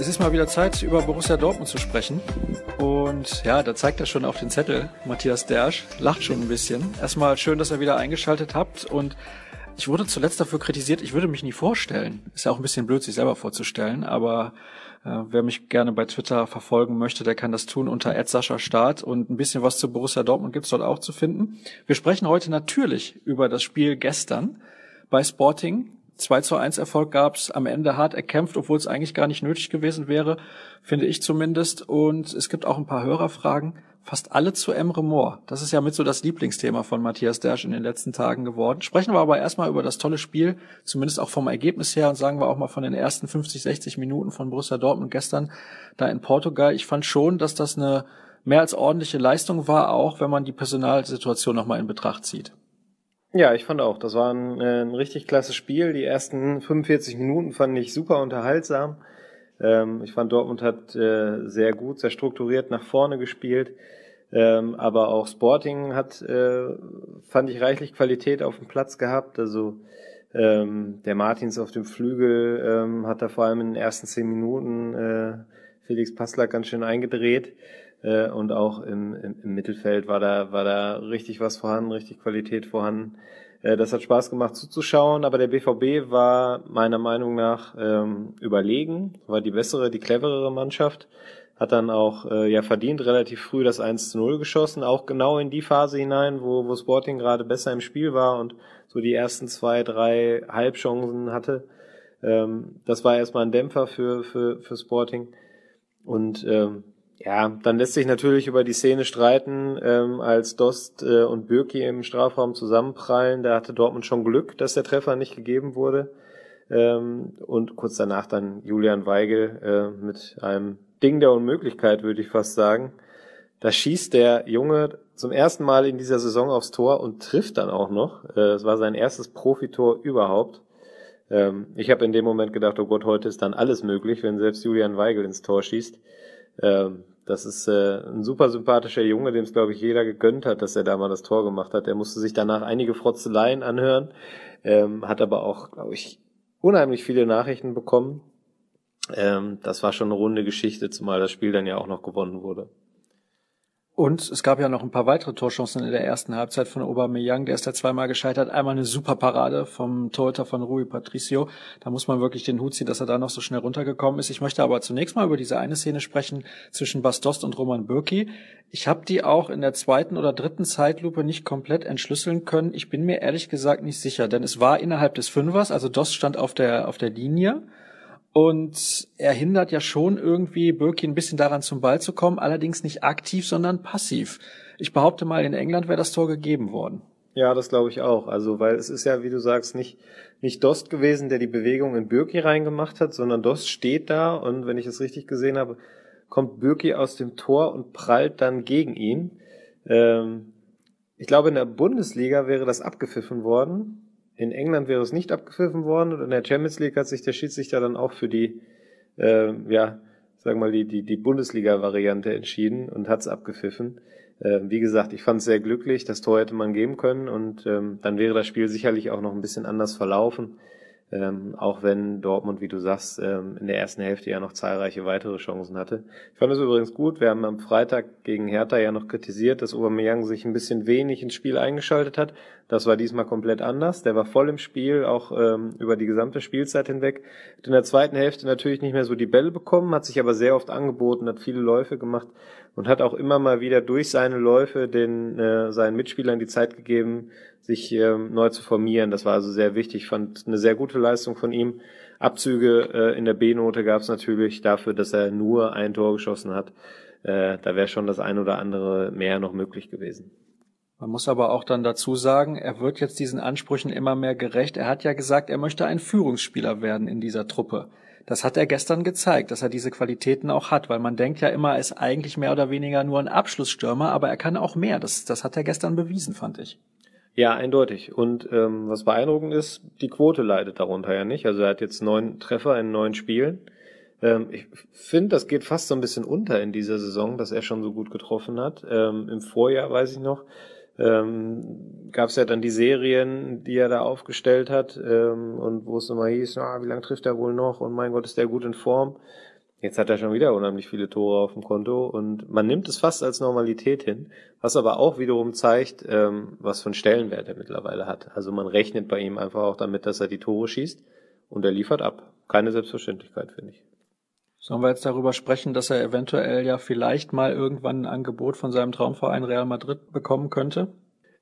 Es ist mal wieder Zeit, über Borussia Dortmund zu sprechen. Und ja, da zeigt er schon auf den Zettel, Matthias Dersch, lacht schon ein bisschen. Erstmal schön, dass ihr wieder eingeschaltet habt und ich wurde zuletzt dafür kritisiert, ich würde mich nie vorstellen. Ist ja auch ein bisschen blöd, sich selber vorzustellen, aber äh, wer mich gerne bei Twitter verfolgen möchte, der kann das tun unter Start und ein bisschen was zu Borussia Dortmund gibt's dort auch zu finden. Wir sprechen heute natürlich über das Spiel gestern bei Sporting 2 zu 1 Erfolg gab es am Ende hart erkämpft, obwohl es eigentlich gar nicht nötig gewesen wäre, finde ich zumindest. Und es gibt auch ein paar Hörerfragen, fast alle zu Emre Moore. Das ist ja mit so das Lieblingsthema von Matthias Dersch in den letzten Tagen geworden. Sprechen wir aber erstmal über das tolle Spiel, zumindest auch vom Ergebnis her und sagen wir auch mal von den ersten 50, 60 Minuten von Borussia Dortmund gestern da in Portugal. Ich fand schon, dass das eine mehr als ordentliche Leistung war, auch wenn man die Personalsituation nochmal in Betracht zieht. Ja, ich fand auch, das war ein, äh, ein richtig klasse Spiel. Die ersten 45 Minuten fand ich super unterhaltsam. Ähm, ich fand, Dortmund hat äh, sehr gut, sehr strukturiert nach vorne gespielt. Ähm, aber auch Sporting hat, äh, fand ich, reichlich Qualität auf dem Platz gehabt. Also ähm, der Martins auf dem Flügel ähm, hat da vor allem in den ersten zehn Minuten äh, Felix Passler ganz schön eingedreht. Äh, und auch im, im, im, Mittelfeld war da, war da richtig was vorhanden, richtig Qualität vorhanden. Äh, das hat Spaß gemacht zuzuschauen, aber der BVB war meiner Meinung nach ähm, überlegen, war die bessere, die cleverere Mannschaft, hat dann auch äh, ja verdient relativ früh das 1 zu 0 geschossen, auch genau in die Phase hinein, wo, wo Sporting gerade besser im Spiel war und so die ersten zwei, drei Halbchancen hatte. Ähm, das war erstmal ein Dämpfer für, für, für Sporting. Und ähm, ja, dann lässt sich natürlich über die Szene streiten, ähm, als Dost äh, und Bürki im Strafraum zusammenprallen. Da hatte Dortmund schon Glück, dass der Treffer nicht gegeben wurde. Ähm, und kurz danach dann Julian Weigel äh, mit einem Ding der Unmöglichkeit, würde ich fast sagen. Da schießt der Junge zum ersten Mal in dieser Saison aufs Tor und trifft dann auch noch. Äh, es war sein erstes Profitor überhaupt. Ähm, ich habe in dem Moment gedacht, oh Gott, heute ist dann alles möglich, wenn selbst Julian Weigel ins Tor schießt. Ähm, das ist äh, ein super sympathischer Junge, dem es, glaube ich, jeder gegönnt hat, dass er da mal das Tor gemacht hat. Er musste sich danach einige Frotzeleien anhören, ähm, hat aber auch, glaube ich, unheimlich viele Nachrichten bekommen. Ähm, das war schon eine runde Geschichte, zumal das Spiel dann ja auch noch gewonnen wurde. Und es gab ja noch ein paar weitere Torchancen in der ersten Halbzeit von Aubameyang. Der ist da zweimal gescheitert. Einmal eine super Parade vom Torhüter von Rui Patricio. Da muss man wirklich den Hut ziehen, dass er da noch so schnell runtergekommen ist. Ich möchte aber zunächst mal über diese eine Szene sprechen zwischen Bastost und Roman Bürki. Ich habe die auch in der zweiten oder dritten Zeitlupe nicht komplett entschlüsseln können. Ich bin mir ehrlich gesagt nicht sicher, denn es war innerhalb des Fünfers, also Dost stand auf der, auf der Linie. Und er hindert ja schon irgendwie Birki ein bisschen daran zum Ball zu kommen, allerdings nicht aktiv, sondern passiv. Ich behaupte mal, in England wäre das Tor gegeben worden. Ja, das glaube ich auch. Also, weil es ist ja, wie du sagst, nicht, nicht Dost gewesen, der die Bewegung in Birki reingemacht hat, sondern Dost steht da und wenn ich es richtig gesehen habe, kommt Birki aus dem Tor und prallt dann gegen ihn. Ähm, ich glaube, in der Bundesliga wäre das abgepfiffen worden. In England wäre es nicht abgepfiffen worden und in der Champions League hat sich der Schiedsrichter dann auch für die, äh, ja, sagen wir mal, die, die, die Bundesliga-Variante entschieden und hat es abgepfiffen. Äh, wie gesagt, ich fand es sehr glücklich, das Tor hätte man geben können und ähm, dann wäre das Spiel sicherlich auch noch ein bisschen anders verlaufen. Ähm, auch wenn Dortmund, wie du sagst, ähm, in der ersten Hälfte ja noch zahlreiche weitere Chancen hatte. Ich fand es übrigens gut. Wir haben am Freitag gegen Hertha ja noch kritisiert, dass Aubameyang sich ein bisschen wenig ins Spiel eingeschaltet hat. Das war diesmal komplett anders. Der war voll im Spiel, auch ähm, über die gesamte Spielzeit hinweg. Hat in der zweiten Hälfte natürlich nicht mehr so die Bälle bekommen, hat sich aber sehr oft angeboten, hat viele Läufe gemacht und hat auch immer mal wieder durch seine Läufe den äh, seinen Mitspielern die Zeit gegeben, sich ähm, neu zu formieren. Das war also sehr wichtig. Ich fand eine sehr gute Leistung von ihm. Abzüge äh, in der B-Note gab es natürlich dafür, dass er nur ein Tor geschossen hat. Äh, da wäre schon das ein oder andere mehr noch möglich gewesen. Man muss aber auch dann dazu sagen, er wird jetzt diesen Ansprüchen immer mehr gerecht. Er hat ja gesagt, er möchte ein Führungsspieler werden in dieser Truppe. Das hat er gestern gezeigt, dass er diese Qualitäten auch hat, weil man denkt ja immer, er ist eigentlich mehr oder weniger nur ein Abschlussstürmer, aber er kann auch mehr. Das, das hat er gestern bewiesen, fand ich. Ja, eindeutig. Und ähm, was beeindruckend ist, die Quote leidet darunter ja nicht. Also er hat jetzt neun Treffer in neun Spielen. Ähm, ich finde, das geht fast so ein bisschen unter in dieser Saison, dass er schon so gut getroffen hat. Ähm, Im Vorjahr, weiß ich noch, ähm, gab es ja dann die Serien, die er da aufgestellt hat ähm, und wo es immer hieß, ah, wie lange trifft er wohl noch und mein Gott, ist der gut in Form. Jetzt hat er schon wieder unheimlich viele Tore auf dem Konto und man nimmt es fast als Normalität hin, was aber auch wiederum zeigt, ähm, was für einen Stellenwert er mittlerweile hat. Also man rechnet bei ihm einfach auch damit, dass er die Tore schießt und er liefert ab. Keine Selbstverständlichkeit, finde ich. Sollen wir jetzt darüber sprechen, dass er eventuell ja vielleicht mal irgendwann ein Angebot von seinem Traumverein Real Madrid bekommen könnte?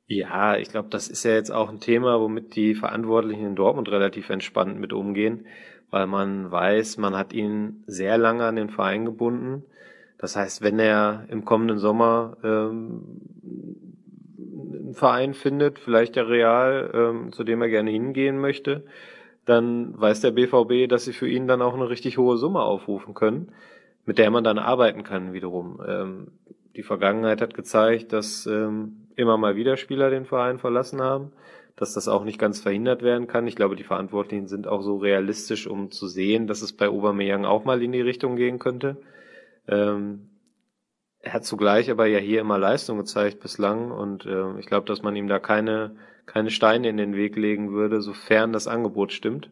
Ja, ich glaube, das ist ja jetzt auch ein Thema, womit die Verantwortlichen in Dortmund relativ entspannt mit umgehen weil man weiß, man hat ihn sehr lange an den Verein gebunden. Das heißt, wenn er im kommenden Sommer ähm, einen Verein findet, vielleicht der Real, ähm, zu dem er gerne hingehen möchte, dann weiß der BVB, dass sie für ihn dann auch eine richtig hohe Summe aufrufen können, mit der man dann arbeiten kann wiederum. Ähm, die Vergangenheit hat gezeigt, dass ähm, immer mal wieder Spieler den Verein verlassen haben dass das auch nicht ganz verhindert werden kann. Ich glaube, die Verantwortlichen sind auch so realistisch, um zu sehen, dass es bei Aubameyang auch mal in die Richtung gehen könnte. Ähm, er hat zugleich aber ja hier immer Leistung gezeigt bislang und äh, ich glaube, dass man ihm da keine, keine Steine in den Weg legen würde, sofern das Angebot stimmt.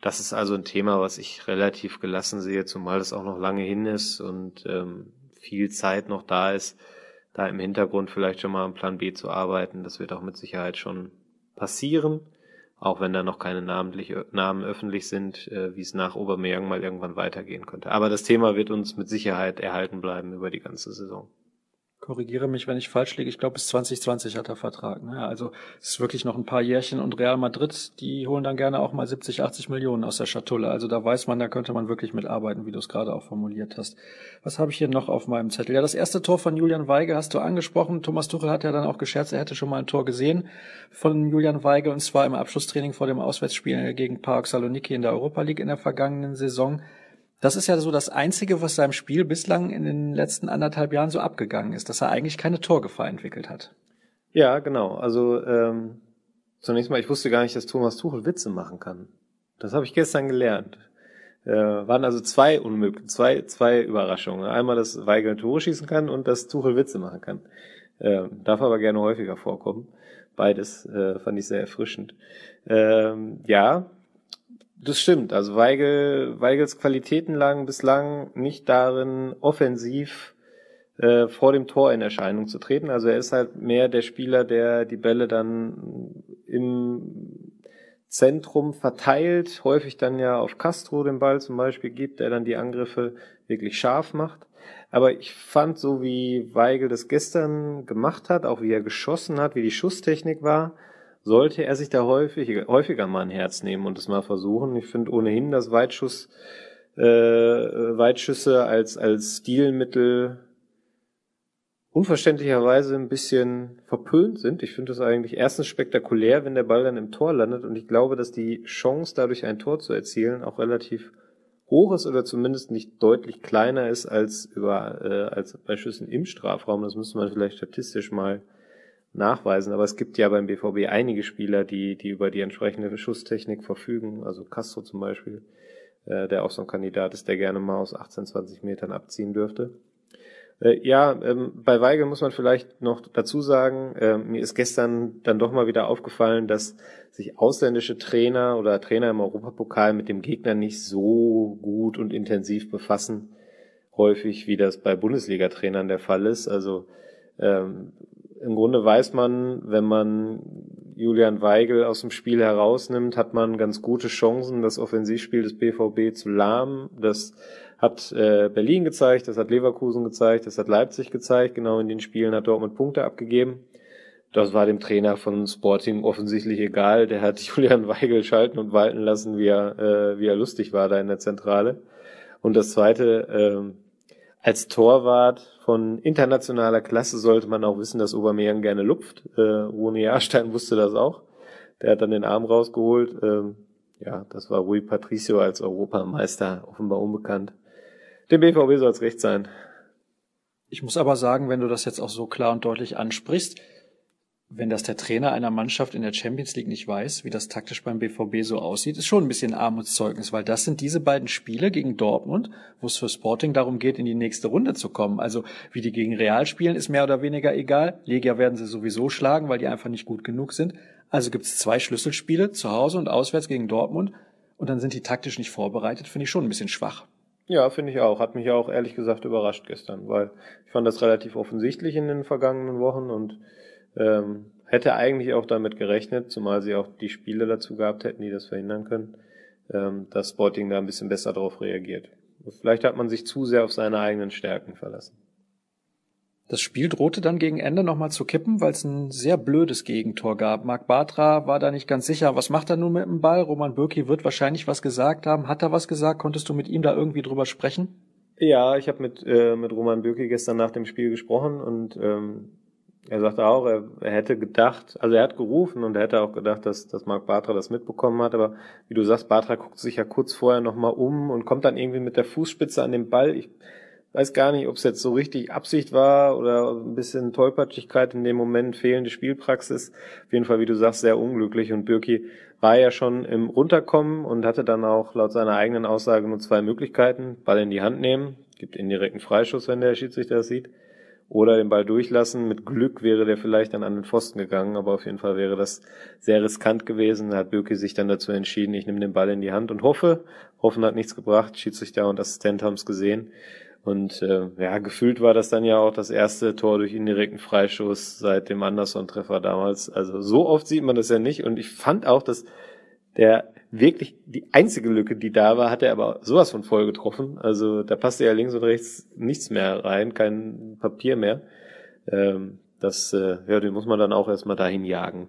Das ist also ein Thema, was ich relativ gelassen sehe, zumal es auch noch lange hin ist und ähm, viel Zeit noch da ist, da im Hintergrund vielleicht schon mal am Plan B zu arbeiten. Das wird auch mit Sicherheit schon passieren, auch wenn da noch keine Namen öffentlich sind, äh, wie es nach Obermeier mal irgendwann weitergehen könnte. Aber das Thema wird uns mit Sicherheit erhalten bleiben über die ganze Saison korrigiere mich, wenn ich falsch liege. Ich glaube, bis 2020 hat er Vertrag. Ne? Also es ist wirklich noch ein paar Jährchen und Real Madrid, die holen dann gerne auch mal 70, 80 Millionen aus der Schatulle. Also da weiß man, da könnte man wirklich mitarbeiten, wie du es gerade auch formuliert hast. Was habe ich hier noch auf meinem Zettel? Ja, das erste Tor von Julian Weige hast du angesprochen. Thomas Tuchel hat ja dann auch gescherzt, er hätte schon mal ein Tor gesehen von Julian Weige und zwar im Abschlusstraining vor dem Auswärtsspiel gegen Park Saloniki in der Europa League in der vergangenen Saison. Das ist ja so das Einzige, was seinem Spiel bislang in den letzten anderthalb Jahren so abgegangen ist, dass er eigentlich keine Torgefahr entwickelt hat. Ja, genau. Also ähm, zunächst mal, ich wusste gar nicht, dass Thomas Tuchel Witze machen kann. Das habe ich gestern gelernt. Äh, waren also zwei unmöglich, zwei, zwei Überraschungen. Einmal, dass Weigel Tore schießen kann und dass Tuchel Witze machen kann. Äh, darf aber gerne häufiger vorkommen. Beides äh, fand ich sehr erfrischend. Ähm, ja, das stimmt. Also Weigel, Weigels Qualitäten lagen bislang nicht darin, offensiv äh, vor dem Tor in Erscheinung zu treten. Also er ist halt mehr der Spieler, der die Bälle dann im Zentrum verteilt, häufig dann ja auf Castro den Ball zum Beispiel gibt, der dann die Angriffe wirklich scharf macht. Aber ich fand, so wie Weigel das gestern gemacht hat, auch wie er geschossen hat, wie die Schusstechnik war, sollte er sich da häufig, häufiger mal ein Herz nehmen und es mal versuchen. Ich finde ohnehin, dass Weitschuss, äh, Weitschüsse als, als Stilmittel unverständlicherweise ein bisschen verpönt sind. Ich finde das eigentlich erstens spektakulär, wenn der Ball dann im Tor landet und ich glaube, dass die Chance, dadurch ein Tor zu erzielen, auch relativ hoch ist oder zumindest nicht deutlich kleiner ist als über äh, als bei Schüssen im Strafraum. Das müsste man vielleicht statistisch mal nachweisen. Aber es gibt ja beim BVB einige Spieler, die, die über die entsprechende Schusstechnik verfügen. Also Castro zum Beispiel, äh, der auch so ein Kandidat ist, der gerne mal aus 18, 20 Metern abziehen dürfte. Äh, ja, ähm, bei Weigel muss man vielleicht noch dazu sagen, äh, mir ist gestern dann doch mal wieder aufgefallen, dass sich ausländische Trainer oder Trainer im Europapokal mit dem Gegner nicht so gut und intensiv befassen, häufig wie das bei Bundesliga-Trainern der Fall ist. Also ähm, im Grunde weiß man, wenn man Julian Weigel aus dem Spiel herausnimmt, hat man ganz gute Chancen, das Offensivspiel des BVB zu lahmen. Das hat äh, Berlin gezeigt, das hat Leverkusen gezeigt, das hat Leipzig gezeigt. Genau in den Spielen hat Dortmund Punkte abgegeben. Das war dem Trainer von Sporting offensichtlich egal. Der hat Julian Weigel schalten und walten lassen, wie er, äh, wie er lustig war da in der Zentrale. Und das zweite, äh, als Torwart von internationaler Klasse sollte man auch wissen, dass Aubameyang gerne lupft. Äh, Rune Jahrstein wusste das auch. Der hat dann den Arm rausgeholt. Ähm, ja, das war Rui Patricio als Europameister offenbar unbekannt. Dem BVB soll es recht sein. Ich muss aber sagen, wenn du das jetzt auch so klar und deutlich ansprichst, wenn das der Trainer einer Mannschaft in der Champions League nicht weiß, wie das taktisch beim BVB so aussieht, ist schon ein bisschen Armutszeugnis, weil das sind diese beiden Spiele gegen Dortmund, wo es für Sporting darum geht, in die nächste Runde zu kommen. Also wie die gegen Real spielen, ist mehr oder weniger egal. Legia werden sie sowieso schlagen, weil die einfach nicht gut genug sind. Also gibt es zwei Schlüsselspiele, zu Hause und auswärts gegen Dortmund, und dann sind die taktisch nicht vorbereitet, finde ich schon ein bisschen schwach. Ja, finde ich auch. Hat mich auch ehrlich gesagt überrascht gestern, weil ich fand das relativ offensichtlich in den vergangenen Wochen und ähm, hätte eigentlich auch damit gerechnet, zumal sie auch die Spiele dazu gehabt hätten, die das verhindern können, ähm, dass Sporting da ein bisschen besser darauf reagiert. Vielleicht hat man sich zu sehr auf seine eigenen Stärken verlassen. Das Spiel drohte dann gegen Ende nochmal zu kippen, weil es ein sehr blödes Gegentor gab. Marc Bartra war da nicht ganz sicher, was macht er nun mit dem Ball? Roman Bürki wird wahrscheinlich was gesagt haben. Hat er was gesagt? Konntest du mit ihm da irgendwie drüber sprechen? Ja, ich habe mit, äh, mit Roman Bürki gestern nach dem Spiel gesprochen und ähm, er sagte auch, er, er hätte gedacht, also er hat gerufen und er hätte auch gedacht, dass, dass Marc Bartra das mitbekommen hat, aber wie du sagst, Bartra guckt sich ja kurz vorher nochmal um und kommt dann irgendwie mit der Fußspitze an den Ball. Ich weiß gar nicht, ob es jetzt so richtig Absicht war oder ein bisschen Tollpatschigkeit in dem Moment, fehlende Spielpraxis. Auf jeden Fall, wie du sagst, sehr unglücklich und Birki war ja schon im Runterkommen und hatte dann auch laut seiner eigenen Aussage nur zwei Möglichkeiten. Ball in die Hand nehmen, gibt indirekten Freischuss, wenn der Schiedsrichter das sieht, oder den Ball durchlassen. Mit Glück wäre der vielleicht dann an den Pfosten gegangen, aber auf jeden Fall wäre das sehr riskant gewesen. Da hat Birki sich dann dazu entschieden, ich nehme den Ball in die Hand und hoffe. Hoffen hat nichts gebracht, Schiedsrichter und Assistent haben es gesehen und äh, ja, gefühlt war das dann ja auch das erste Tor durch indirekten Freischuss seit dem Anderson-Treffer damals. Also so oft sieht man das ja nicht. Und ich fand auch, dass der wirklich die einzige Lücke, die da war, hat er aber sowas von voll getroffen. Also da passte ja links und rechts nichts mehr rein, kein Papier mehr. Ähm, das, äh, ja, den muss man dann auch erstmal dahin jagen.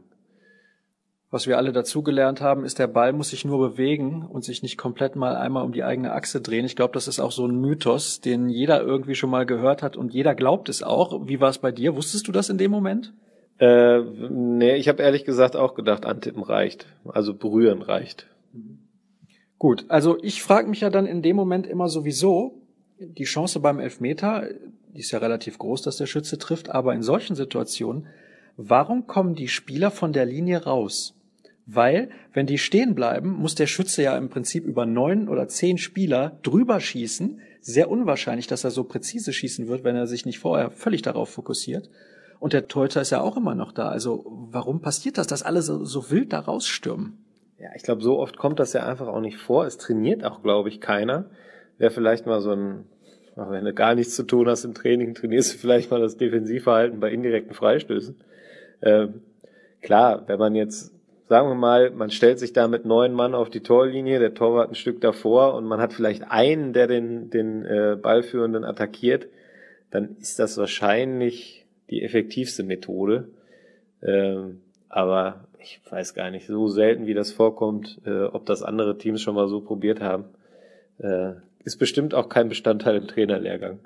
Was wir alle dazugelernt haben, ist, der Ball muss sich nur bewegen und sich nicht komplett mal einmal um die eigene Achse drehen. Ich glaube, das ist auch so ein Mythos, den jeder irgendwie schon mal gehört hat und jeder glaubt es auch. Wie war es bei dir? Wusstest du das in dem Moment? Äh, nee, ich habe ehrlich gesagt auch gedacht, antippen reicht. Also berühren reicht. Gut, also ich frage mich ja dann in dem Moment immer sowieso, die Chance beim Elfmeter, die ist ja relativ groß, dass der Schütze trifft, aber in solchen Situationen, warum kommen die Spieler von der Linie raus? Weil, wenn die stehen bleiben, muss der Schütze ja im Prinzip über neun oder zehn Spieler drüber schießen. Sehr unwahrscheinlich, dass er so präzise schießen wird, wenn er sich nicht vorher völlig darauf fokussiert. Und der Torhüter ist ja auch immer noch da. Also warum passiert das, dass alle so, so wild da rausstürmen? Ja, ich glaube, so oft kommt das ja einfach auch nicht vor. Es trainiert auch, glaube ich, keiner. Wäre vielleicht mal so ein, wenn du gar nichts zu tun hast im Training, trainierst du vielleicht mal das Defensivverhalten bei indirekten Freistößen. Ähm, klar, wenn man jetzt sagen wir mal, man stellt sich da mit neun Mann auf die Torlinie, der Torwart ein Stück davor und man hat vielleicht einen, der den, den äh, Ballführenden attackiert, dann ist das wahrscheinlich die effektivste Methode. Ähm, aber ich weiß gar nicht, so selten wie das vorkommt, äh, ob das andere Teams schon mal so probiert haben, äh, ist bestimmt auch kein Bestandteil im Trainerlehrgang.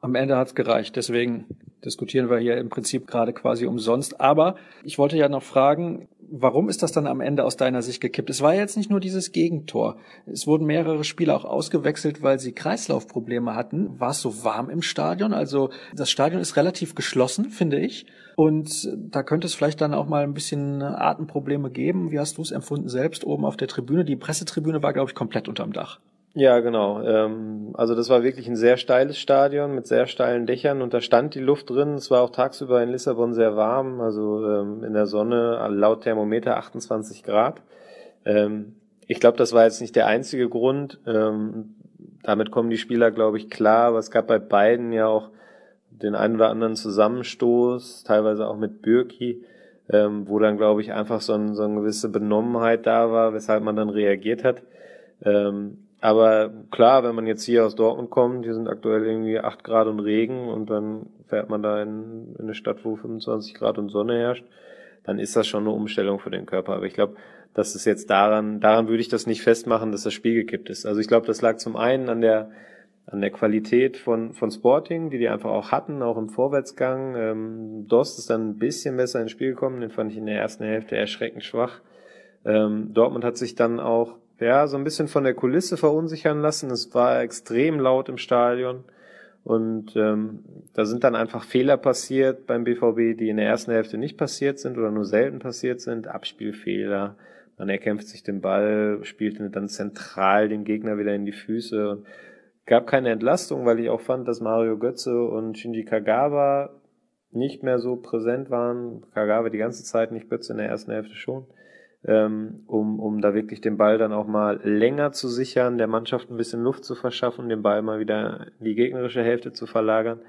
Am Ende hat's gereicht, deswegen diskutieren wir hier im Prinzip gerade quasi umsonst. Aber ich wollte ja noch fragen, warum ist das dann am Ende aus deiner Sicht gekippt? Es war jetzt nicht nur dieses Gegentor. Es wurden mehrere Spieler auch ausgewechselt, weil sie Kreislaufprobleme hatten. War es so warm im Stadion? Also das Stadion ist relativ geschlossen, finde ich. Und da könnte es vielleicht dann auch mal ein bisschen Atemprobleme geben. Wie hast du es empfunden selbst oben auf der Tribüne? Die Pressetribüne war, glaube ich, komplett unterm Dach. Ja, genau. Ähm, also das war wirklich ein sehr steiles Stadion mit sehr steilen Dächern und da stand die Luft drin. Es war auch tagsüber in Lissabon sehr warm, also ähm, in der Sonne laut Thermometer 28 Grad. Ähm, ich glaube, das war jetzt nicht der einzige Grund. damit kommen die Spieler, glaube ich, klar. Aber es gab bei beiden ja auch den einen oder anderen Zusammenstoß, teilweise auch mit Bürki, wo dann, glaube ich, einfach so, ein, so eine gewisse Benommenheit da war, weshalb man dann reagiert hat. Aber klar, wenn man jetzt hier aus Dortmund kommt, hier sind aktuell irgendwie 8 Grad und Regen und dann fährt man da in, in eine Stadt, wo 25 Grad und Sonne herrscht, dann ist das schon eine Umstellung für den Körper. Aber ich glaube, dass es jetzt daran, daran würde ich das nicht festmachen, dass das Spiel gekippt ist. Also ich glaube, das lag zum einen an der an der Qualität von, von Sporting, die die einfach auch hatten, auch im Vorwärtsgang. Ähm, Dost ist dann ein bisschen besser ins Spiel gekommen, den fand ich in der ersten Hälfte erschreckend schwach. Ähm, Dortmund hat sich dann auch ja, so ein bisschen von der Kulisse verunsichern lassen. Es war extrem laut im Stadion. Und ähm, da sind dann einfach Fehler passiert beim BVB, die in der ersten Hälfte nicht passiert sind oder nur selten passiert sind. Abspielfehler. Man erkämpft sich den Ball, spielt dann zentral den Gegner wieder in die Füße. Und gab keine Entlastung, weil ich auch fand, dass Mario Götze und Shinji Kagawa nicht mehr so präsent waren. Kagawa die ganze Zeit nicht, Götze in der ersten Hälfte schon. Ähm, um, um da wirklich den Ball dann auch mal länger zu sichern, der Mannschaft ein bisschen Luft zu verschaffen, den Ball mal wieder in die gegnerische Hälfte zu verlagern.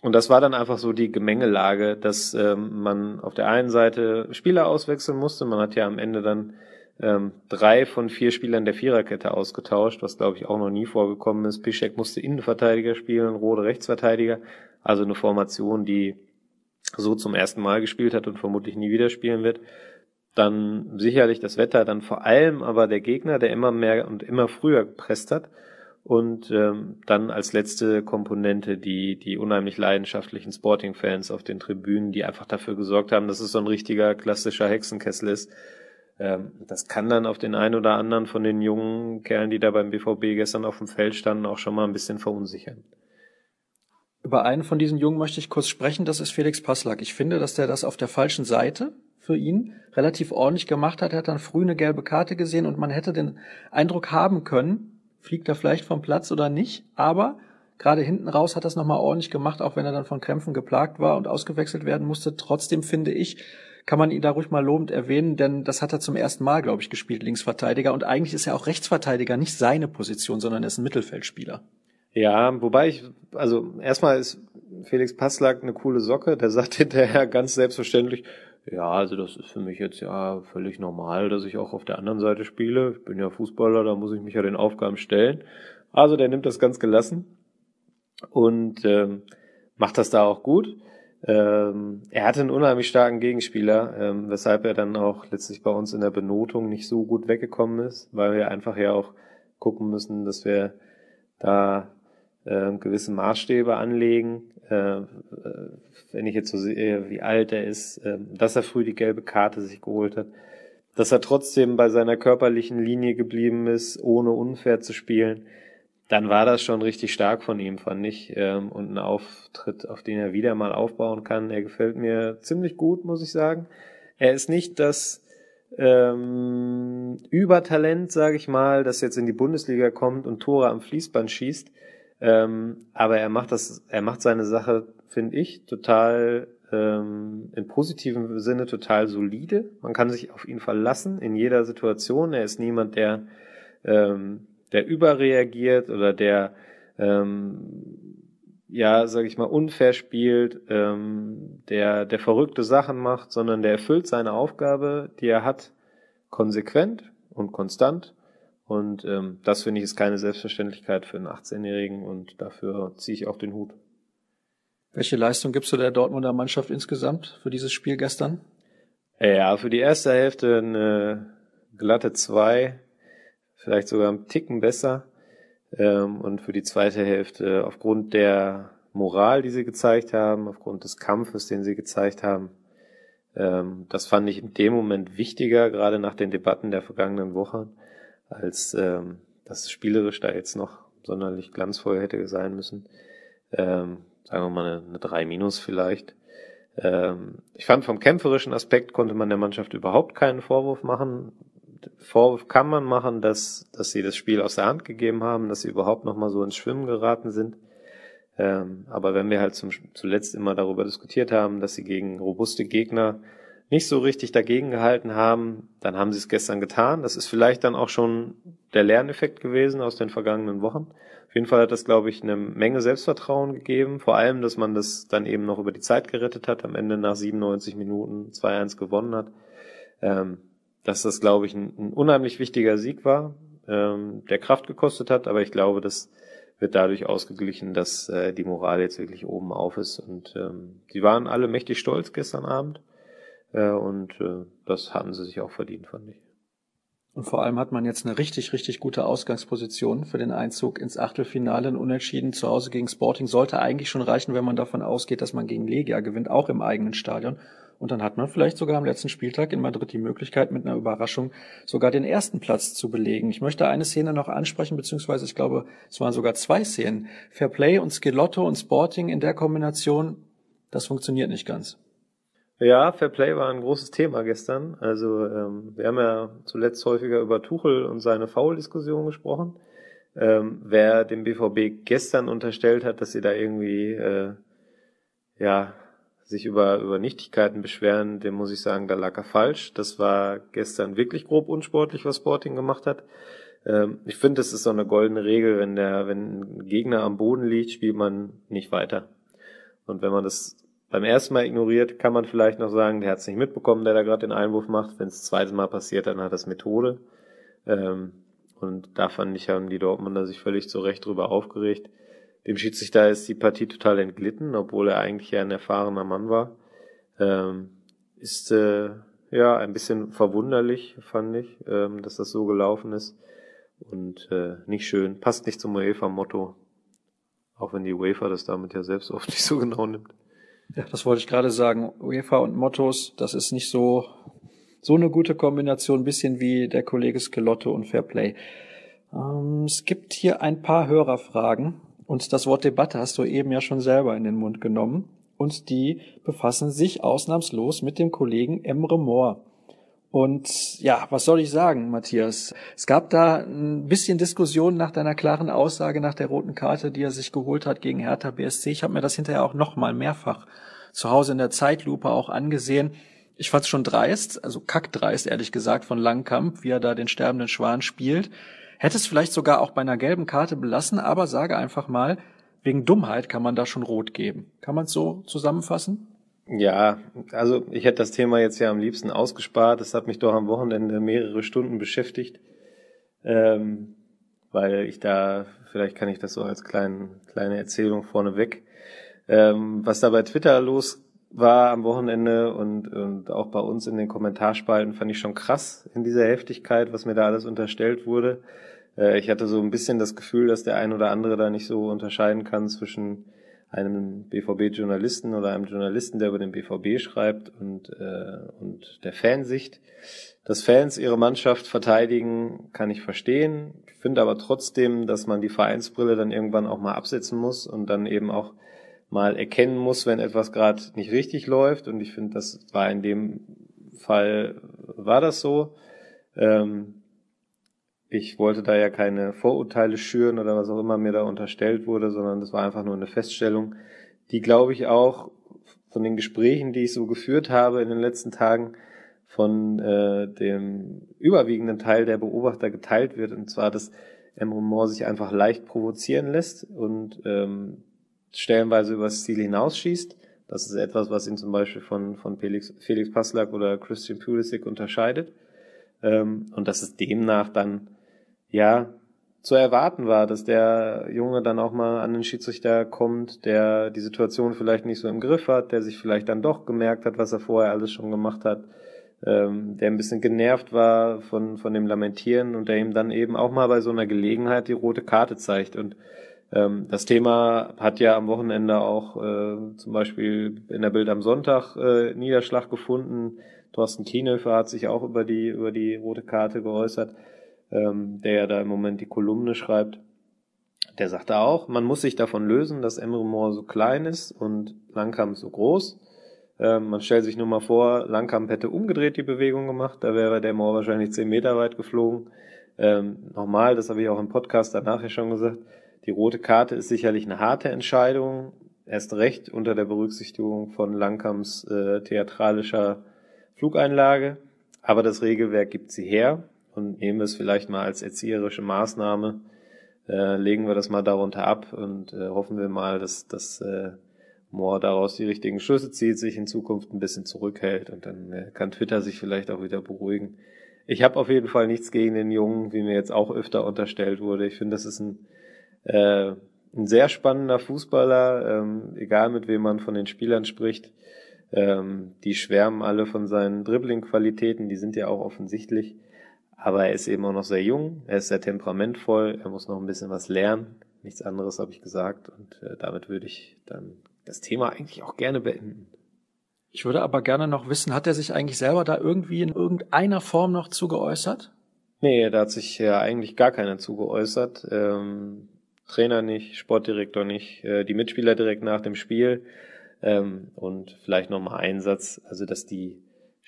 Und das war dann einfach so die Gemengelage, dass ähm, man auf der einen Seite Spieler auswechseln musste. Man hat ja am Ende dann ähm, drei von vier Spielern der Viererkette ausgetauscht, was glaube ich auch noch nie vorgekommen ist. Piszek musste Innenverteidiger spielen, Rode Rechtsverteidiger. Also eine Formation, die so zum ersten Mal gespielt hat und vermutlich nie wieder spielen wird. Dann sicherlich das Wetter, dann vor allem aber der Gegner, der immer mehr und immer früher gepresst hat. Und ähm, dann als letzte Komponente die, die unheimlich leidenschaftlichen Sporting-Fans auf den Tribünen, die einfach dafür gesorgt haben, dass es so ein richtiger klassischer Hexenkessel ist. Ähm, das kann dann auf den einen oder anderen von den jungen Kerlen, die da beim BVB gestern auf dem Feld standen, auch schon mal ein bisschen verunsichern. Über einen von diesen Jungen möchte ich kurz sprechen, das ist Felix Passlack. Ich finde, dass der das auf der falschen Seite für ihn relativ ordentlich gemacht hat. Er hat dann früh eine gelbe Karte gesehen und man hätte den Eindruck haben können, fliegt er vielleicht vom Platz oder nicht, aber gerade hinten raus hat er es nochmal ordentlich gemacht, auch wenn er dann von Krämpfen geplagt war und ausgewechselt werden musste. Trotzdem finde ich, kann man ihn da ruhig mal lobend erwähnen, denn das hat er zum ersten Mal, glaube ich, gespielt, Linksverteidiger. Und eigentlich ist er auch Rechtsverteidiger, nicht seine Position, sondern er ist ein Mittelfeldspieler. Ja, wobei ich, also erstmal ist Felix Passlack eine coole Socke, der sagt hinterher ganz selbstverständlich, ja, also das ist für mich jetzt ja völlig normal, dass ich auch auf der anderen Seite spiele. Ich bin ja Fußballer, da muss ich mich ja den Aufgaben stellen. Also der nimmt das ganz gelassen und ähm, macht das da auch gut. Ähm, er hatte einen unheimlich starken Gegenspieler, ähm, weshalb er dann auch letztlich bei uns in der Benotung nicht so gut weggekommen ist, weil wir einfach ja auch gucken müssen, dass wir da äh, gewisse Maßstäbe anlegen. Äh, wenn ich jetzt so sehe, wie alt er ist, äh, dass er früh die gelbe Karte sich geholt hat, dass er trotzdem bei seiner körperlichen Linie geblieben ist, ohne unfair zu spielen, dann war das schon richtig stark von ihm, fand ich. Ähm, und ein Auftritt, auf den er wieder mal aufbauen kann. Er gefällt mir ziemlich gut, muss ich sagen. Er ist nicht das ähm, Übertalent, sage ich mal, das jetzt in die Bundesliga kommt und Tore am Fließband schießt. Ähm, aber er macht das, er macht seine Sache, finde ich, total ähm, im positiven Sinne total solide. Man kann sich auf ihn verlassen in jeder Situation. Er ist niemand, der, ähm, der überreagiert oder der ähm, ja, sag ich mal, unfair spielt, ähm, der, der verrückte Sachen macht, sondern der erfüllt seine Aufgabe, die er hat, konsequent und konstant und ähm, das finde ich ist keine Selbstverständlichkeit für einen 18-Jährigen und dafür ziehe ich auch den Hut. Welche Leistung gibst du der Dortmunder Mannschaft insgesamt für dieses Spiel gestern? Ja, für die erste Hälfte eine glatte zwei, vielleicht sogar einen Ticken besser. Ähm, und für die zweite Hälfte aufgrund der Moral, die sie gezeigt haben, aufgrund des Kampfes, den sie gezeigt haben, ähm, das fand ich in dem Moment wichtiger, gerade nach den Debatten der vergangenen Wochen als ähm, dass spielerisch da jetzt noch sonderlich glanzvoll hätte sein müssen. Ähm, sagen wir mal eine, eine 3 minus vielleicht. Ähm, ich fand vom kämpferischen Aspekt konnte man der Mannschaft überhaupt keinen Vorwurf machen. Vorwurf kann man machen, dass, dass sie das Spiel aus der Hand gegeben haben, dass sie überhaupt noch mal so ins Schwimmen geraten sind. Ähm, aber wenn wir halt zum, zuletzt immer darüber diskutiert haben, dass sie gegen robuste Gegner nicht so richtig dagegen gehalten haben, dann haben sie es gestern getan. Das ist vielleicht dann auch schon der Lerneffekt gewesen aus den vergangenen Wochen. Auf jeden Fall hat das, glaube ich, eine Menge Selbstvertrauen gegeben. Vor allem, dass man das dann eben noch über die Zeit gerettet hat, am Ende nach 97 Minuten 2-1 gewonnen hat. Ähm, dass das, glaube ich, ein, ein, unheimlich wichtiger Sieg war, ähm, der Kraft gekostet hat. Aber ich glaube, das wird dadurch ausgeglichen, dass äh, die Moral jetzt wirklich oben auf ist. Und ähm, sie waren alle mächtig stolz gestern Abend. Äh, und äh, das haben sie sich auch verdient, fand ich. Und vor allem hat man jetzt eine richtig, richtig gute Ausgangsposition für den Einzug ins Achtelfinale. Ein Unentschieden zu Hause gegen Sporting sollte eigentlich schon reichen, wenn man davon ausgeht, dass man gegen Legia gewinnt, auch im eigenen Stadion. Und dann hat man vielleicht sogar am letzten Spieltag in Madrid die Möglichkeit, mit einer Überraschung sogar den ersten Platz zu belegen. Ich möchte eine Szene noch ansprechen, beziehungsweise ich glaube, es waren sogar zwei Szenen. Fair Play und Skilotto und Sporting in der Kombination, das funktioniert nicht ganz. Ja, Fair Play war ein großes Thema gestern. Also ähm, wir haben ja zuletzt häufiger über Tuchel und seine Foul-Diskussion gesprochen. Ähm, wer dem BVB gestern unterstellt hat, dass sie da irgendwie äh, ja sich über, über Nichtigkeiten beschweren, dem muss ich sagen, da lag er falsch. Das war gestern wirklich grob unsportlich, was Sporting gemacht hat. Ähm, ich finde, das ist so eine goldene Regel, wenn der, wenn ein Gegner am Boden liegt, spielt man nicht weiter. Und wenn man das beim ersten Mal ignoriert, kann man vielleicht noch sagen, der hat es nicht mitbekommen, der da gerade den Einwurf macht. Wenn es das zweite Mal passiert, dann hat das Methode. Ähm, und da fand ich, haben die Dortmunder sich völlig zu Recht drüber aufgeregt. Dem Schiedsrichter ist die Partie total entglitten, obwohl er eigentlich ja ein erfahrener Mann war. Ähm, ist äh, ja ein bisschen verwunderlich, fand ich, ähm, dass das so gelaufen ist. Und äh, nicht schön, passt nicht zum UEFA-Motto. Auch wenn die UEFA das damit ja selbst oft nicht so genau nimmt. Ja, das wollte ich gerade sagen. UEFA und Mottos, das ist nicht so, so eine gute Kombination, bisschen wie der Kollege Skelotto und Fairplay. Ähm, es gibt hier ein paar Hörerfragen und das Wort Debatte hast du eben ja schon selber in den Mund genommen und die befassen sich ausnahmslos mit dem Kollegen Emre Moore. Und ja, was soll ich sagen, Matthias? Es gab da ein bisschen Diskussion nach deiner klaren Aussage nach der roten Karte, die er sich geholt hat gegen Hertha BSC. Ich habe mir das hinterher auch noch mal mehrfach zu Hause in der Zeitlupe auch angesehen. Ich fand es schon dreist, also kackdreist, ehrlich gesagt, von Langkamp, wie er da den sterbenden Schwan spielt. Hätte es vielleicht sogar auch bei einer gelben Karte belassen, aber sage einfach mal, wegen Dummheit kann man da schon rot geben. Kann man es so zusammenfassen? Ja, also ich hätte das Thema jetzt ja am liebsten ausgespart. Das hat mich doch am Wochenende mehrere Stunden beschäftigt, ähm, weil ich da, vielleicht kann ich das so als klein, kleine Erzählung vorneweg, ähm, was da bei Twitter los war am Wochenende und, und auch bei uns in den Kommentarspalten fand ich schon krass in dieser Heftigkeit, was mir da alles unterstellt wurde. Äh, ich hatte so ein bisschen das Gefühl, dass der ein oder andere da nicht so unterscheiden kann zwischen einem BVB-Journalisten oder einem Journalisten, der über den BVB schreibt und, äh, und der Fansicht. Dass Fans ihre Mannschaft verteidigen, kann ich verstehen. Ich finde aber trotzdem, dass man die Vereinsbrille dann irgendwann auch mal absetzen muss und dann eben auch mal erkennen muss, wenn etwas gerade nicht richtig läuft. Und ich finde, das war in dem Fall, war das so. Ähm, ich wollte da ja keine Vorurteile schüren oder was auch immer mir da unterstellt wurde, sondern das war einfach nur eine Feststellung, die, glaube ich, auch von den Gesprächen, die ich so geführt habe in den letzten Tagen, von äh, dem überwiegenden Teil der Beobachter geteilt wird, und zwar, dass Emre Moore sich einfach leicht provozieren lässt und ähm, stellenweise übers Ziel hinausschießt. Das ist etwas, was ihn zum Beispiel von, von Felix, Felix Passlack oder Christian Pulisic unterscheidet. Ähm, und dass es demnach dann ja, zu erwarten war, dass der Junge dann auch mal an den Schiedsrichter kommt, der die Situation vielleicht nicht so im Griff hat, der sich vielleicht dann doch gemerkt hat, was er vorher alles schon gemacht hat, ähm, der ein bisschen genervt war von, von dem Lamentieren und der ihm dann eben auch mal bei so einer Gelegenheit die rote Karte zeigt. Und ähm, das Thema hat ja am Wochenende auch äh, zum Beispiel in der Bild am Sonntag äh, Niederschlag gefunden. Thorsten Kienhöfer hat sich auch über die, über die rote Karte geäußert ähm, der ja da im Moment die Kolumne schreibt, der sagte auch, man muss sich davon lösen, dass Emre Moore so klein ist und Langkamp so groß. Ähm, man stellt sich nur mal vor, Langkamp hätte umgedreht die Bewegung gemacht, da wäre der Moore wahrscheinlich zehn Meter weit geflogen. Ähm, nochmal, das habe ich auch im Podcast danach ja schon gesagt, die rote Karte ist sicherlich eine harte Entscheidung, erst recht unter der Berücksichtigung von Langkamps äh, theatralischer Flugeinlage, aber das Regelwerk gibt sie her und nehmen wir es vielleicht mal als erzieherische Maßnahme, äh, legen wir das mal darunter ab und äh, hoffen wir mal, dass, dass äh, Moore daraus die richtigen Schlüsse zieht, sich in Zukunft ein bisschen zurückhält und dann äh, kann Twitter sich vielleicht auch wieder beruhigen. Ich habe auf jeden Fall nichts gegen den Jungen, wie mir jetzt auch öfter unterstellt wurde. Ich finde, das ist ein, äh, ein sehr spannender Fußballer, ähm, egal mit wem man von den Spielern spricht. Ähm, die schwärmen alle von seinen Dribbling-Qualitäten, die sind ja auch offensichtlich. Aber er ist eben auch noch sehr jung, er ist sehr temperamentvoll, er muss noch ein bisschen was lernen. Nichts anderes habe ich gesagt und äh, damit würde ich dann das Thema eigentlich auch gerne beenden. Ich würde aber gerne noch wissen, hat er sich eigentlich selber da irgendwie in irgendeiner Form noch zugeäußert? Nee, da hat sich ja eigentlich gar keiner zugeäußert. Ähm, Trainer nicht, Sportdirektor nicht, äh, die Mitspieler direkt nach dem Spiel. Ähm, und vielleicht nochmal ein Satz, also dass die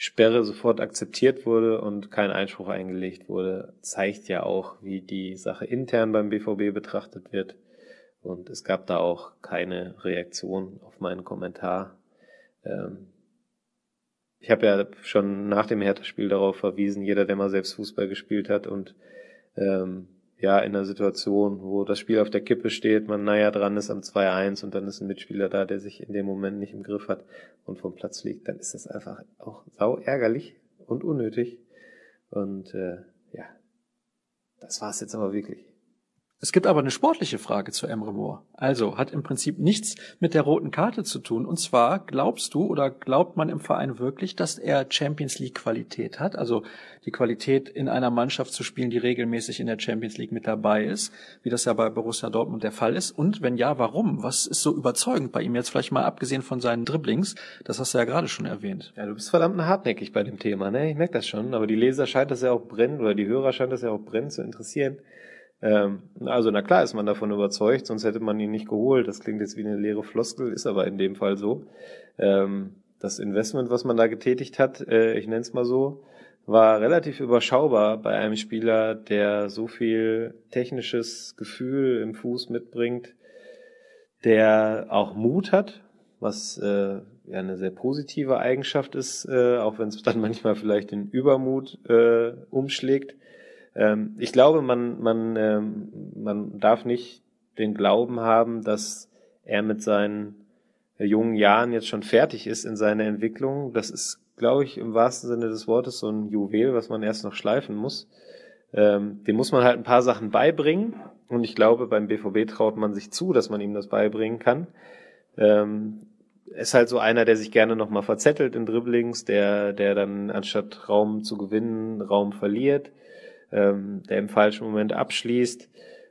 Sperre sofort akzeptiert wurde und kein Einspruch eingelegt wurde, zeigt ja auch, wie die Sache intern beim BVB betrachtet wird. Und es gab da auch keine Reaktion auf meinen Kommentar. ähm, ich habe ja schon nach dem Hertha-Spiel darauf verwiesen, jeder, der mal selbst Fußball gespielt hat und ähm, ja, in einer Situation, wo das Spiel auf der Kippe steht, man naja dran ist am 2-1 und dann ist ein Mitspieler da, der sich in dem Moment nicht im Griff hat und vom Platz liegt, dann ist das einfach auch sau ärgerlich und unnötig. Und äh, ja, das war's jetzt aber wirklich. Es gibt aber eine sportliche Frage zu Emre Moore. Also hat im Prinzip nichts mit der roten Karte zu tun. Und zwar glaubst du oder glaubt man im Verein wirklich, dass er Champions League Qualität hat? Also die Qualität in einer Mannschaft zu spielen, die regelmäßig in der Champions League mit dabei ist, wie das ja bei Borussia Dortmund der Fall ist. Und wenn ja, warum? Was ist so überzeugend bei ihm jetzt vielleicht mal abgesehen von seinen Dribblings? Das hast du ja gerade schon erwähnt. Ja, du bist verdammt hartnäckig bei dem Thema, ne? Ich merke das schon. Aber die Leser scheint das ja auch brennen oder die Hörer scheint das ja auch brennen zu interessieren. Ähm, also na klar ist man davon überzeugt, sonst hätte man ihn nicht geholt. Das klingt jetzt wie eine leere Floskel, ist aber in dem Fall so. Ähm, das Investment, was man da getätigt hat, äh, ich nenne es mal so, war relativ überschaubar bei einem Spieler, der so viel technisches Gefühl im Fuß mitbringt, der auch Mut hat, was äh, ja eine sehr positive Eigenschaft ist, äh, auch wenn es dann manchmal vielleicht in Übermut umschlägt. Ähm, ich glaube, man, man, ähm, man darf nicht den Glauben haben, dass er mit seinen jungen Jahren jetzt schon fertig ist in seiner Entwicklung. Das ist, glaube ich, im wahrsten Sinne des Wortes so ein Juwel, was man erst noch schleifen muss. Ähm, dem muss man halt ein paar Sachen beibringen. Und ich glaube, beim BVB traut man sich zu, dass man ihm das beibringen kann. Ähm, ist halt so einer, der sich gerne nochmal verzettelt in Dribblings, der, der dann anstatt Raum zu gewinnen, Raum verliert ähm, der im falschen Moment abschließt,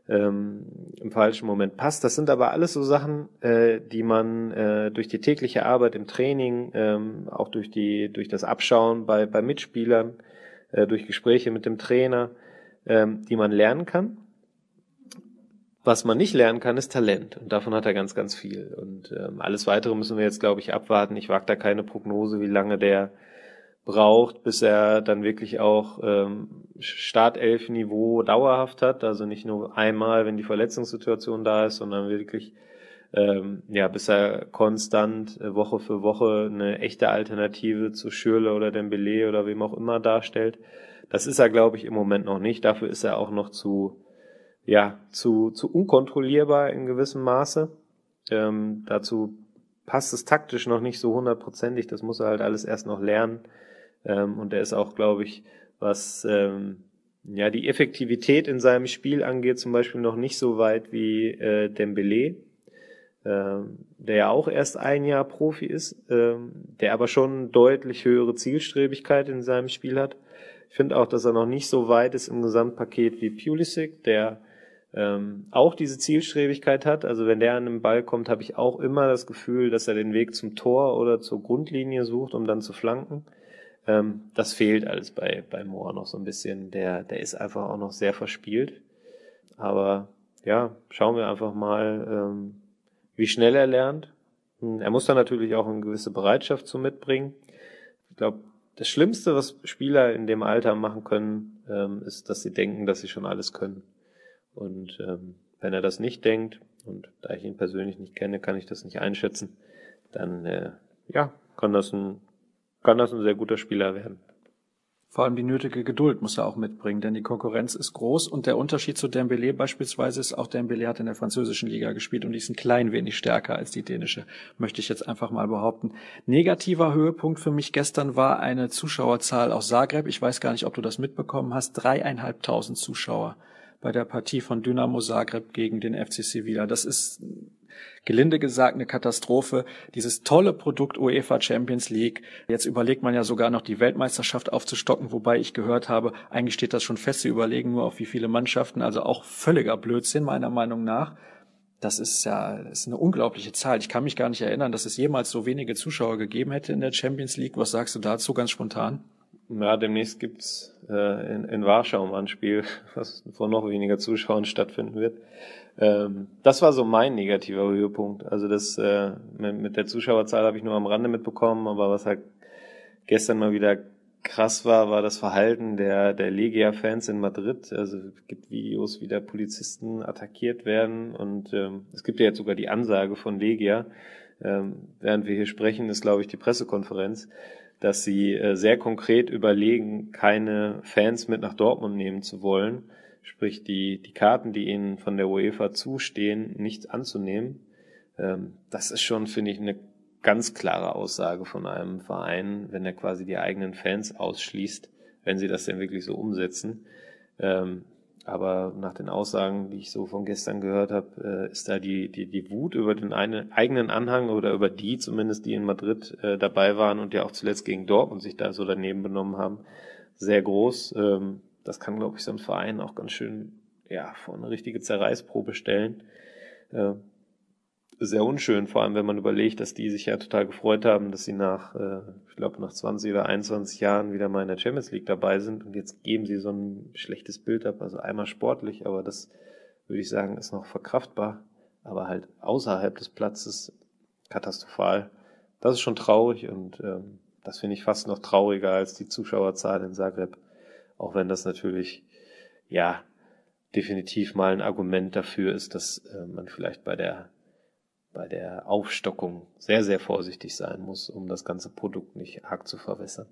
ähm, im falschen Moment passt. Das sind aber alles so Sachen, äh, die man äh, durch die tägliche Arbeit im Training, ähm, auch durch die durch das Abschauen bei bei Mitspielern, äh, durch Gespräche mit dem Trainer, ähm, die man lernen kann. Was man nicht lernen kann, ist Talent. Und davon hat er ganz, ganz viel. Und ähm, alles weitere müssen wir jetzt, glaube ich, abwarten. Ich wage da keine Prognose, wie lange der braucht, bis er dann wirklich auch ähm, Startelf-Niveau dauerhaft hat, also nicht nur einmal, wenn die Verletzungssituation da ist, sondern wirklich ähm, ja, bis er konstant äh, Woche für Woche eine echte Alternative zu Schürle oder Dembele oder wem auch immer darstellt. Das ist er, glaube ich, im Moment noch nicht. Dafür ist er auch noch zu, ja, zu, zu unkontrollierbar in gewissem Maße. Ähm, dazu passt es taktisch noch nicht so hundertprozentig. Das muss er halt alles erst noch lernen. Ähm, und er ist auch, glaube ich, was ähm, ja die Effektivität in seinem Spiel angeht, zum Beispiel noch nicht so weit wie äh, Dembele, ähm, der ja auch erst ein Jahr Profi ist, ähm, der aber schon deutlich höhere Zielstrebigkeit in seinem Spiel hat. Ich finde auch, dass er noch nicht so weit ist im Gesamtpaket wie Pulisic, der ähm, auch diese Zielstrebigkeit hat. Also wenn der an den Ball kommt, habe ich auch immer das Gefühl, dass er den Weg zum Tor oder zur Grundlinie sucht, um dann zu flanken. Ähm, das fehlt alles bei, bei Moore noch so ein bisschen. Der, der ist einfach auch noch sehr verspielt. Aber ja, schauen wir einfach mal, ähm, wie schnell er lernt. Hm, er muss dann natürlich auch eine gewisse Bereitschaft zu mitbringen. Ich glaube, das Schlimmste, was Spieler in dem Alter machen können, ähm, ist, dass sie denken, dass sie schon alles können. Und ähm, wenn er das nicht denkt, und da ich ihn persönlich nicht kenne, kann ich das nicht einschätzen, dann äh, ja, kann das ein kann das ein sehr guter Spieler werden. Vor allem die nötige Geduld muss er auch mitbringen, denn die Konkurrenz ist groß und der Unterschied zu Dembele beispielsweise ist, auch Dembele hat in der französischen Liga gespielt und die ist ein klein wenig stärker als die dänische, möchte ich jetzt einfach mal behaupten. Negativer Höhepunkt für mich gestern war eine Zuschauerzahl aus Zagreb. Ich weiß gar nicht, ob du das mitbekommen hast. Dreieinhalbtausend Zuschauer bei der Partie von Dynamo Zagreb gegen den FC Sevilla. Das ist gelinde gesagt eine Katastrophe. Dieses tolle Produkt UEFA Champions League. Jetzt überlegt man ja sogar noch die Weltmeisterschaft aufzustocken, wobei ich gehört habe, eigentlich steht das schon fest, sie überlegen nur auf wie viele Mannschaften, also auch völliger Blödsinn meiner Meinung nach. Das ist ja das ist eine unglaubliche Zahl. Ich kann mich gar nicht erinnern, dass es jemals so wenige Zuschauer gegeben hätte in der Champions League. Was sagst du dazu ganz spontan? Ja, demnächst gibt's äh, in, in Warschau ein Spiel, was vor noch weniger Zuschauern stattfinden wird. Ähm, das war so mein negativer Höhepunkt. Also das äh, mit, mit der Zuschauerzahl habe ich nur am Rande mitbekommen, aber was halt gestern mal wieder krass war, war das Verhalten der, der Legia-Fans in Madrid. Also es gibt Videos, wie da Polizisten attackiert werden und ähm, es gibt ja jetzt sogar die Ansage von Legia, ähm, während wir hier sprechen, ist, glaube ich, die Pressekonferenz, dass sie äh, sehr konkret überlegen, keine Fans mit nach Dortmund nehmen zu wollen, sprich die, die Karten, die ihnen von der UEFA zustehen, nicht anzunehmen. Ähm, das ist schon, finde ich, eine ganz klare Aussage von einem Verein, wenn er quasi die eigenen Fans ausschließt, wenn sie das denn wirklich so umsetzen. Ähm, aber nach den Aussagen, die ich so von gestern gehört habe, äh, ist da die, die, die Wut über den eine, eigenen Anhang oder über die zumindest, die in Madrid äh, dabei waren und ja auch zuletzt gegen Dortmund sich da so daneben benommen haben, sehr groß. Ähm, das kann, glaube ich, so ein Verein auch ganz schön ja, vor eine richtige Zerreißprobe stellen. Äh, sehr unschön, vor allem wenn man überlegt, dass die sich ja total gefreut haben, dass sie nach, äh, ich glaube, nach 20 oder 21 Jahren wieder mal in der Champions League dabei sind und jetzt geben sie so ein schlechtes Bild ab, also einmal sportlich, aber das würde ich sagen, ist noch verkraftbar, aber halt außerhalb des Platzes katastrophal. Das ist schon traurig und ähm, das finde ich fast noch trauriger als die Zuschauerzahl in Zagreb, auch wenn das natürlich, ja, definitiv mal ein Argument dafür ist, dass äh, man vielleicht bei der bei der Aufstockung sehr, sehr vorsichtig sein muss, um das ganze Produkt nicht arg zu verwässern.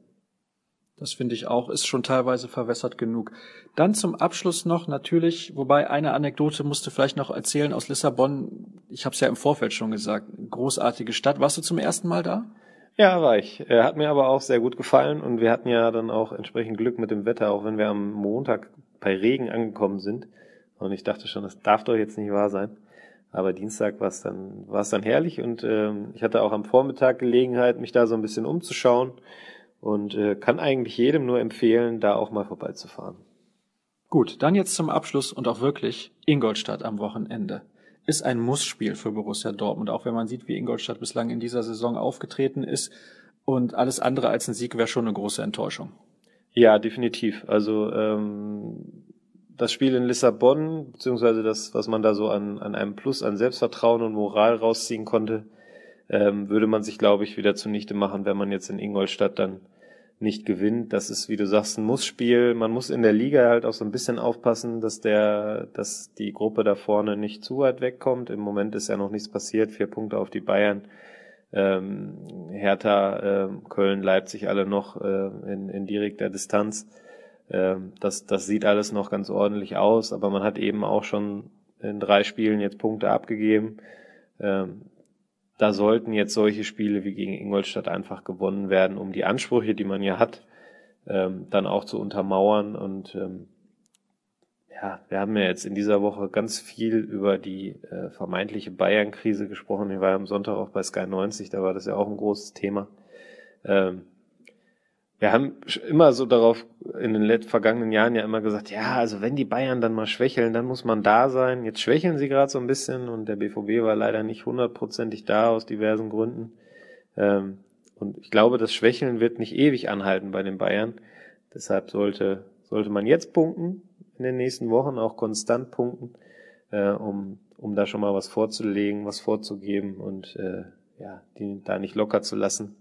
Das finde ich auch, ist schon teilweise verwässert genug. Dann zum Abschluss noch natürlich, wobei eine Anekdote musste vielleicht noch erzählen aus Lissabon. Ich habe es ja im Vorfeld schon gesagt, großartige Stadt. Warst du zum ersten Mal da? Ja, war ich. Er hat mir aber auch sehr gut gefallen und wir hatten ja dann auch entsprechend Glück mit dem Wetter, auch wenn wir am Montag bei Regen angekommen sind. Und ich dachte schon, das darf doch jetzt nicht wahr sein. Aber Dienstag war es dann, war es dann herrlich und ähm, ich hatte auch am Vormittag Gelegenheit, mich da so ein bisschen umzuschauen und äh, kann eigentlich jedem nur empfehlen, da auch mal vorbeizufahren. Gut, dann jetzt zum Abschluss und auch wirklich Ingolstadt am Wochenende. Ist ein Mussspiel für Borussia Dortmund, auch wenn man sieht, wie Ingolstadt bislang in dieser Saison aufgetreten ist. Und alles andere als ein Sieg wäre schon eine große Enttäuschung. Ja, definitiv. Also ähm, das Spiel in Lissabon, beziehungsweise das, was man da so an, an einem Plus an Selbstvertrauen und Moral rausziehen konnte, ähm, würde man sich, glaube ich, wieder zunichte machen, wenn man jetzt in Ingolstadt dann nicht gewinnt. Das ist, wie du sagst, ein Mussspiel. Man muss in der Liga halt auch so ein bisschen aufpassen, dass der, dass die Gruppe da vorne nicht zu weit wegkommt. Im Moment ist ja noch nichts passiert. Vier Punkte auf die Bayern. Ähm, Hertha, äh, Köln, Leipzig alle noch äh, in, in direkter Distanz. Ähm, das, das sieht alles noch ganz ordentlich aus, aber man hat eben auch schon in drei Spielen jetzt Punkte abgegeben. Ähm, da sollten jetzt solche Spiele wie gegen Ingolstadt einfach gewonnen werden, um die Ansprüche, die man ja hat, ähm, dann auch zu untermauern. Und ja, wir haben ja jetzt in dieser Woche ganz viel über die äh, vermeintliche Bayern-Krise gesprochen. Ich war ja am Sonntag auch bei Sky 90, da war das ja auch ein großes Thema wir haben immer so darauf in den vergangenen Jahren ja immer gesagt, ja, also wenn die Bayern dann mal schwächeln, dann muss man da sein. Jetzt schwächeln sie gerade so ein bisschen und der BVB war leider nicht hundertprozentig da aus diversen Gründen. Ähm, und ich glaube, das Schwächeln wird nicht ewig anhalten bei den Bayern. Deshalb sollte, sollte man jetzt punkten in den nächsten Wochen, auch konstant punkten, äh, um, um da schon mal was vorzulegen, was vorzugeben und äh, ja, die da nicht locker zu lassen.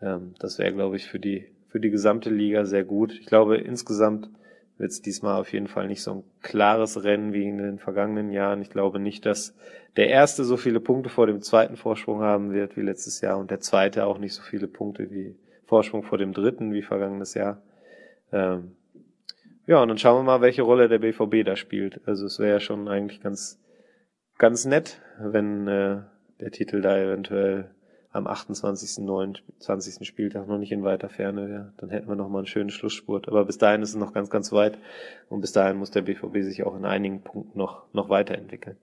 Ähm, das wäre, glaube ich, für die für die gesamte Liga sehr gut. Ich glaube, insgesamt wird es diesmal auf jeden Fall nicht so ein klares Rennen wie in den vergangenen Jahren. Ich glaube nicht, dass der erste so viele Punkte vor dem zweiten Vorsprung haben wird wie letztes Jahr und der zweite auch nicht so viele Punkte wie Vorsprung vor dem dritten wie vergangenes Jahr. Ähm ja, und dann schauen wir mal, welche Rolle der BVB da spielt. Also es wäre ja schon eigentlich ganz, ganz nett, wenn äh, der Titel da eventuell am 28. 29. Spieltag noch nicht in weiter Ferne wäre. Dann hätten wir noch mal einen schönen Schlussspurt. Aber bis dahin ist es noch ganz, ganz weit. Und bis dahin muss der BVB sich auch in einigen Punkten noch, noch weiterentwickeln.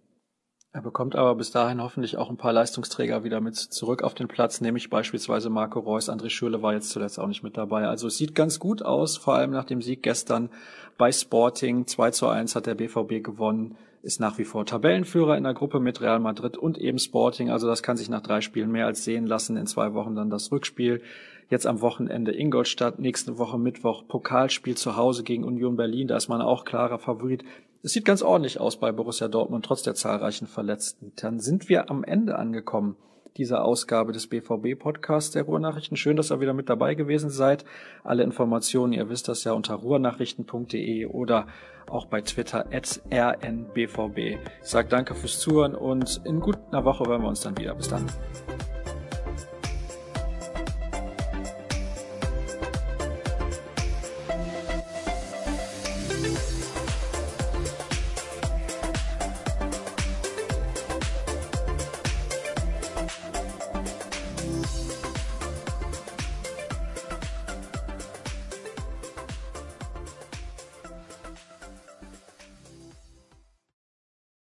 Er bekommt aber bis dahin hoffentlich auch ein paar Leistungsträger wieder mit zurück auf den Platz, nämlich beispielsweise Marco Reus. André Schürle war jetzt zuletzt auch nicht mit dabei. Also es sieht ganz gut aus, vor allem nach dem Sieg gestern bei Sporting. 2 zu 1 hat der BVB gewonnen ist nach wie vor Tabellenführer in der Gruppe mit Real Madrid und eben Sporting. Also das kann sich nach drei Spielen mehr als sehen lassen. In zwei Wochen dann das Rückspiel. Jetzt am Wochenende Ingolstadt, nächste Woche Mittwoch Pokalspiel zu Hause gegen Union Berlin. Da ist man auch klarer Favorit. Es sieht ganz ordentlich aus bei Borussia Dortmund, trotz der zahlreichen Verletzten. Dann sind wir am Ende angekommen dieser Ausgabe des BVB-Podcasts der Ruhrnachrichten. Schön, dass ihr wieder mit dabei gewesen seid. Alle Informationen, ihr wisst das ja unter ruhrnachrichten.de oder auch bei Twitter at rnbvb. Ich sage danke fürs Zuhören und in gut einer Woche hören wir uns dann wieder. Bis dann.